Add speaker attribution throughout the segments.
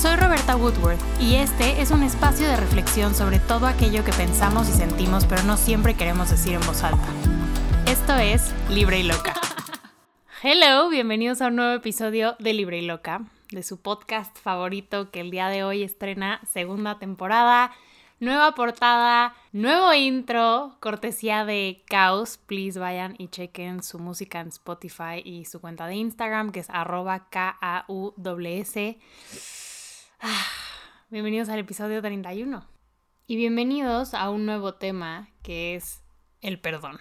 Speaker 1: Soy Roberta Woodworth y este es un espacio de reflexión sobre todo aquello que pensamos y sentimos pero no siempre queremos decir en voz alta. Esto es Libre y Loca. Hello, bienvenidos a un nuevo episodio de Libre y Loca, de su podcast favorito que el día de hoy estrena segunda temporada, nueva portada, nuevo intro, cortesía de Caos. Please vayan y chequen su música en Spotify y su cuenta de Instagram que es arroba K-A-U-S. Ah, bienvenidos al episodio 31. Y bienvenidos a un nuevo tema que es el perdón.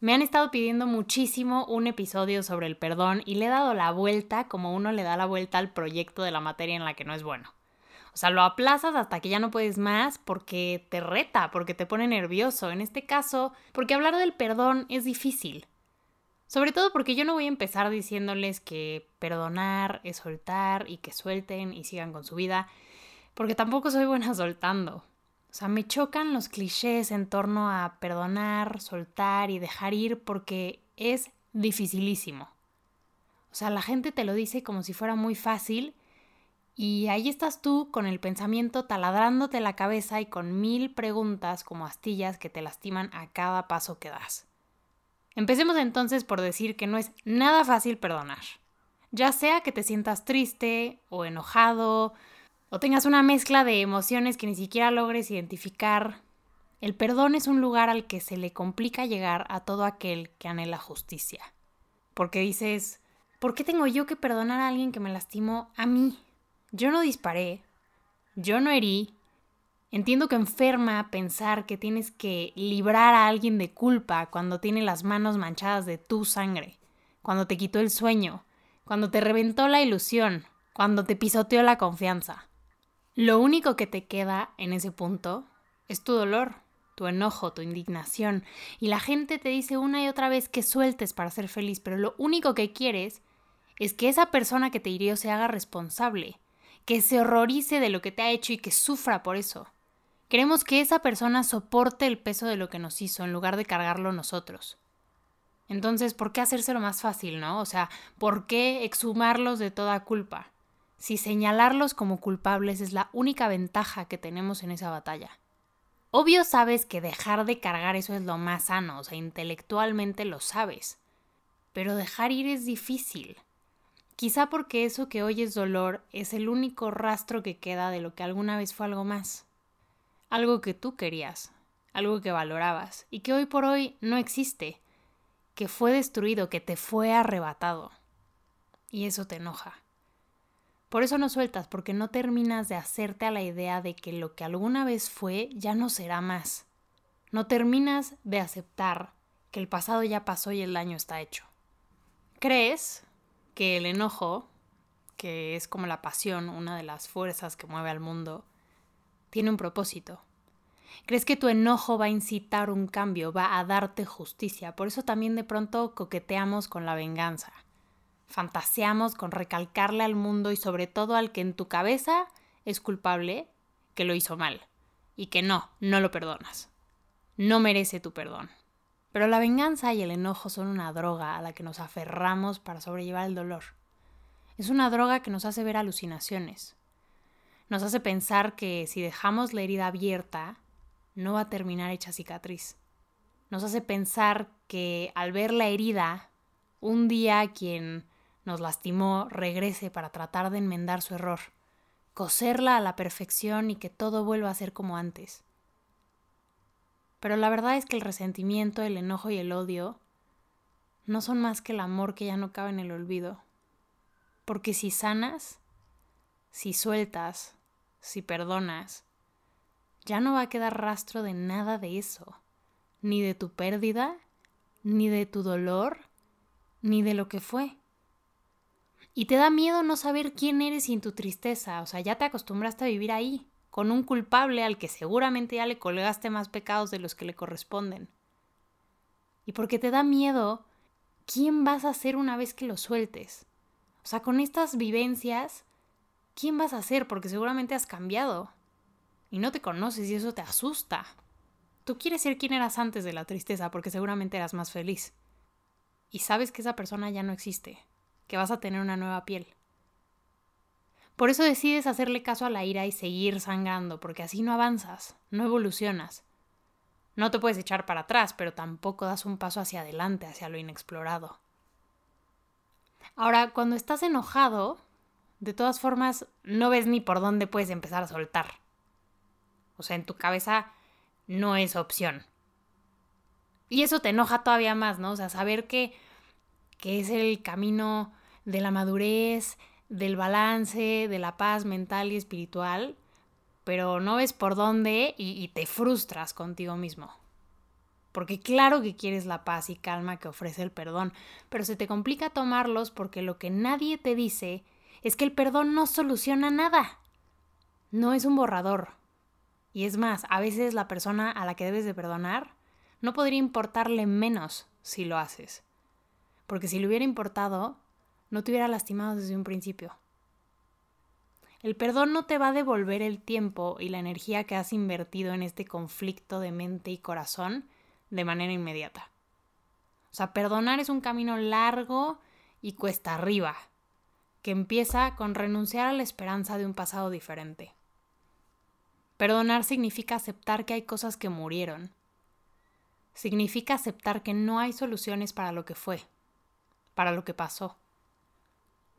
Speaker 1: Me han estado pidiendo muchísimo un episodio sobre el perdón y le he dado la vuelta como uno le da la vuelta al proyecto de la materia en la que no es bueno. O sea, lo aplazas hasta que ya no puedes más porque te reta, porque te pone nervioso. En este caso, porque hablar del perdón es difícil. Sobre todo porque yo no voy a empezar diciéndoles que perdonar es soltar y que suelten y sigan con su vida, porque tampoco soy buena soltando. O sea, me chocan los clichés en torno a perdonar, soltar y dejar ir porque es dificilísimo. O sea, la gente te lo dice como si fuera muy fácil y ahí estás tú con el pensamiento taladrándote la cabeza y con mil preguntas como astillas que te lastiman a cada paso que das. Empecemos entonces por decir que no es nada fácil perdonar. Ya sea que te sientas triste o enojado o tengas una mezcla de emociones que ni siquiera logres identificar, el perdón es un lugar al que se le complica llegar a todo aquel que anhela justicia. Porque dices, ¿por qué tengo yo que perdonar a alguien que me lastimó a mí? Yo no disparé, yo no herí, Entiendo que enferma pensar que tienes que librar a alguien de culpa cuando tiene las manos manchadas de tu sangre, cuando te quitó el sueño, cuando te reventó la ilusión, cuando te pisoteó la confianza. Lo único que te queda en ese punto es tu dolor, tu enojo, tu indignación, y la gente te dice una y otra vez que sueltes para ser feliz, pero lo único que quieres es que esa persona que te hirió se haga responsable, que se horrorice de lo que te ha hecho y que sufra por eso. Queremos que esa persona soporte el peso de lo que nos hizo en lugar de cargarlo nosotros. Entonces, ¿por qué hacérselo más fácil, no? O sea, ¿por qué exhumarlos de toda culpa? Si señalarlos como culpables es la única ventaja que tenemos en esa batalla. Obvio sabes que dejar de cargar eso es lo más sano, o sea, intelectualmente lo sabes. Pero dejar ir es difícil. Quizá porque eso que hoy es dolor es el único rastro que queda de lo que alguna vez fue algo más algo que tú querías, algo que valorabas y que hoy por hoy no existe, que fue destruido, que te fue arrebatado. Y eso te enoja. Por eso no sueltas, porque no terminas de hacerte a la idea de que lo que alguna vez fue ya no será más. No terminas de aceptar que el pasado ya pasó y el daño está hecho. Crees que el enojo, que es como la pasión, una de las fuerzas que mueve al mundo, tiene un propósito. Crees que tu enojo va a incitar un cambio, va a darte justicia. Por eso también de pronto coqueteamos con la venganza. Fantaseamos con recalcarle al mundo y sobre todo al que en tu cabeza es culpable que lo hizo mal y que no, no lo perdonas. No merece tu perdón. Pero la venganza y el enojo son una droga a la que nos aferramos para sobrellevar el dolor. Es una droga que nos hace ver alucinaciones, nos hace pensar que si dejamos la herida abierta, no va a terminar hecha cicatriz. Nos hace pensar que al ver la herida, un día quien nos lastimó regrese para tratar de enmendar su error, coserla a la perfección y que todo vuelva a ser como antes. Pero la verdad es que el resentimiento, el enojo y el odio no son más que el amor que ya no cabe en el olvido. Porque si sanas, si sueltas, si perdonas, ya no va a quedar rastro de nada de eso, ni de tu pérdida, ni de tu dolor, ni de lo que fue. Y te da miedo no saber quién eres sin tu tristeza, o sea, ya te acostumbraste a vivir ahí, con un culpable al que seguramente ya le colgaste más pecados de los que le corresponden. Y porque te da miedo, ¿quién vas a ser una vez que lo sueltes? O sea, con estas vivencias ¿quién vas a ser? Porque seguramente has cambiado y no te conoces y eso te asusta. Tú quieres ser quien eras antes de la tristeza porque seguramente eras más feliz. Y sabes que esa persona ya no existe, que vas a tener una nueva piel. Por eso decides hacerle caso a la ira y seguir sangrando, porque así no avanzas, no evolucionas. No te puedes echar para atrás, pero tampoco das un paso hacia adelante, hacia lo inexplorado. Ahora, cuando estás enojado, de todas formas, no ves ni por dónde puedes empezar a soltar. O sea, en tu cabeza no es opción. Y eso te enoja todavía más, ¿no? O sea, saber que, que es el camino de la madurez, del balance, de la paz mental y espiritual, pero no ves por dónde y, y te frustras contigo mismo. Porque claro que quieres la paz y calma que ofrece el perdón, pero se te complica tomarlos porque lo que nadie te dice es que el perdón no soluciona nada. No es un borrador. Y es más, a veces la persona a la que debes de perdonar no podría importarle menos si lo haces. Porque si le hubiera importado, no te hubiera lastimado desde un principio. El perdón no te va a devolver el tiempo y la energía que has invertido en este conflicto de mente y corazón de manera inmediata. O sea, perdonar es un camino largo y cuesta arriba, que empieza con renunciar a la esperanza de un pasado diferente. Perdonar significa aceptar que hay cosas que murieron. Significa aceptar que no hay soluciones para lo que fue, para lo que pasó.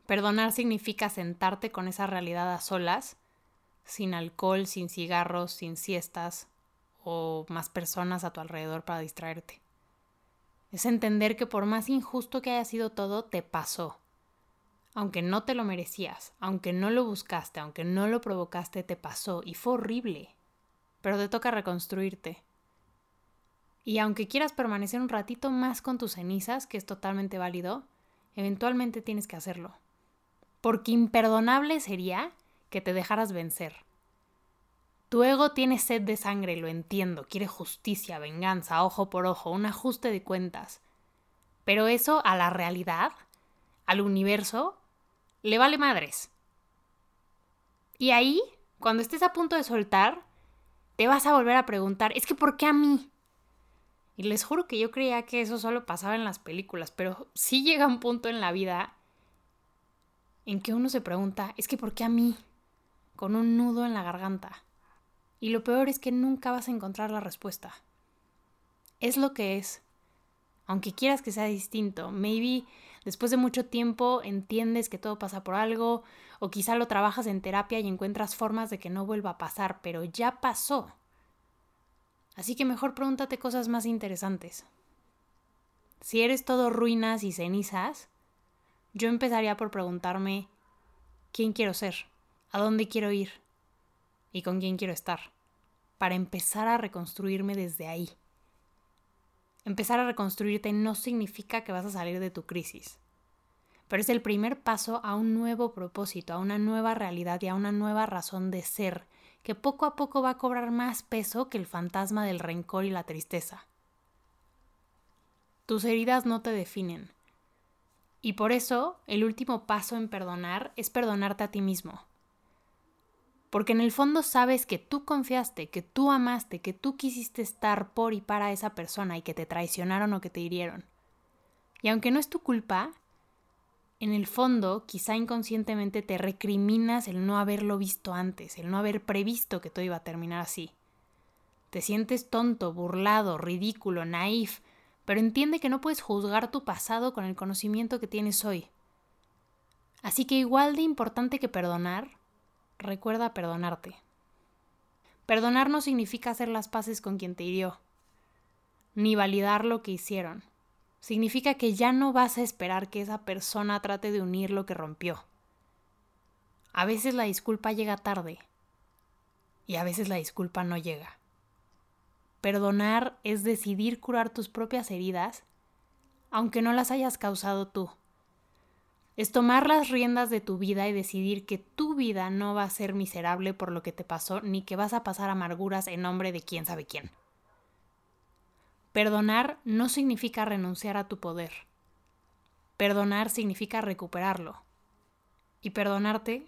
Speaker 1: Perdonar significa sentarte con esa realidad a solas, sin alcohol, sin cigarros, sin siestas o más personas a tu alrededor para distraerte. Es entender que por más injusto que haya sido todo, te pasó. Aunque no te lo merecías, aunque no lo buscaste, aunque no lo provocaste, te pasó y fue horrible. Pero te toca reconstruirte. Y aunque quieras permanecer un ratito más con tus cenizas, que es totalmente válido, eventualmente tienes que hacerlo porque imperdonable sería que te dejaras vencer. Tu ego tiene sed de sangre, lo entiendo, quiere justicia, venganza, ojo por ojo, un ajuste de cuentas. Pero eso a la realidad, al universo, le vale madres. Y ahí, cuando estés a punto de soltar, te vas a volver a preguntar, es que ¿por qué a mí? Y les juro que yo creía que eso solo pasaba en las películas, pero sí llega un punto en la vida en que uno se pregunta, es que ¿por qué a mí? Con un nudo en la garganta. Y lo peor es que nunca vas a encontrar la respuesta. Es lo que es. Aunque quieras que sea distinto, maybe después de mucho tiempo entiendes que todo pasa por algo, o quizá lo trabajas en terapia y encuentras formas de que no vuelva a pasar, pero ya pasó. Así que mejor pregúntate cosas más interesantes. Si eres todo ruinas y cenizas, yo empezaría por preguntarme quién quiero ser, a dónde quiero ir y con quién quiero estar, para empezar a reconstruirme desde ahí. Empezar a reconstruirte no significa que vas a salir de tu crisis, pero es el primer paso a un nuevo propósito, a una nueva realidad y a una nueva razón de ser, que poco a poco va a cobrar más peso que el fantasma del rencor y la tristeza. Tus heridas no te definen, y por eso el último paso en perdonar es perdonarte a ti mismo. Porque en el fondo sabes que tú confiaste, que tú amaste, que tú quisiste estar por y para esa persona y que te traicionaron o que te hirieron. Y aunque no es tu culpa, en el fondo quizá inconscientemente te recriminas el no haberlo visto antes, el no haber previsto que todo iba a terminar así. Te sientes tonto, burlado, ridículo, naif, pero entiende que no puedes juzgar tu pasado con el conocimiento que tienes hoy. Así que igual de importante que perdonar, recuerda perdonarte. Perdonar no significa hacer las paces con quien te hirió, ni validar lo que hicieron. Significa que ya no vas a esperar que esa persona trate de unir lo que rompió. A veces la disculpa llega tarde y a veces la disculpa no llega. Perdonar es decidir curar tus propias heridas, aunque no las hayas causado tú. Es tomar las riendas de tu vida y decidir que tu vida no va a ser miserable por lo que te pasó, ni que vas a pasar amarguras en nombre de quién sabe quién. Perdonar no significa renunciar a tu poder. Perdonar significa recuperarlo. Y perdonarte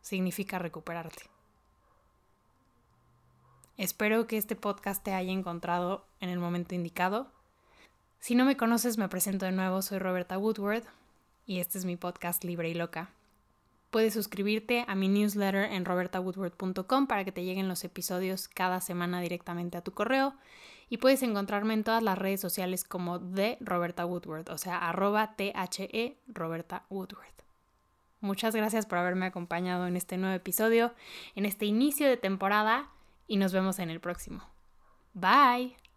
Speaker 1: significa recuperarte. Espero que este podcast te haya encontrado en el momento indicado. Si no me conoces, me presento de nuevo, soy Roberta Woodward y este es mi podcast Libre y Loca. Puedes suscribirte a mi newsletter en robertawoodward.com para que te lleguen los episodios cada semana directamente a tu correo. Y puedes encontrarme en todas las redes sociales como de Roberta Woodward, o sea, arroba THE Roberta Woodward. Muchas gracias por haberme acompañado en este nuevo episodio, en este inicio de temporada, y nos vemos en el próximo. Bye.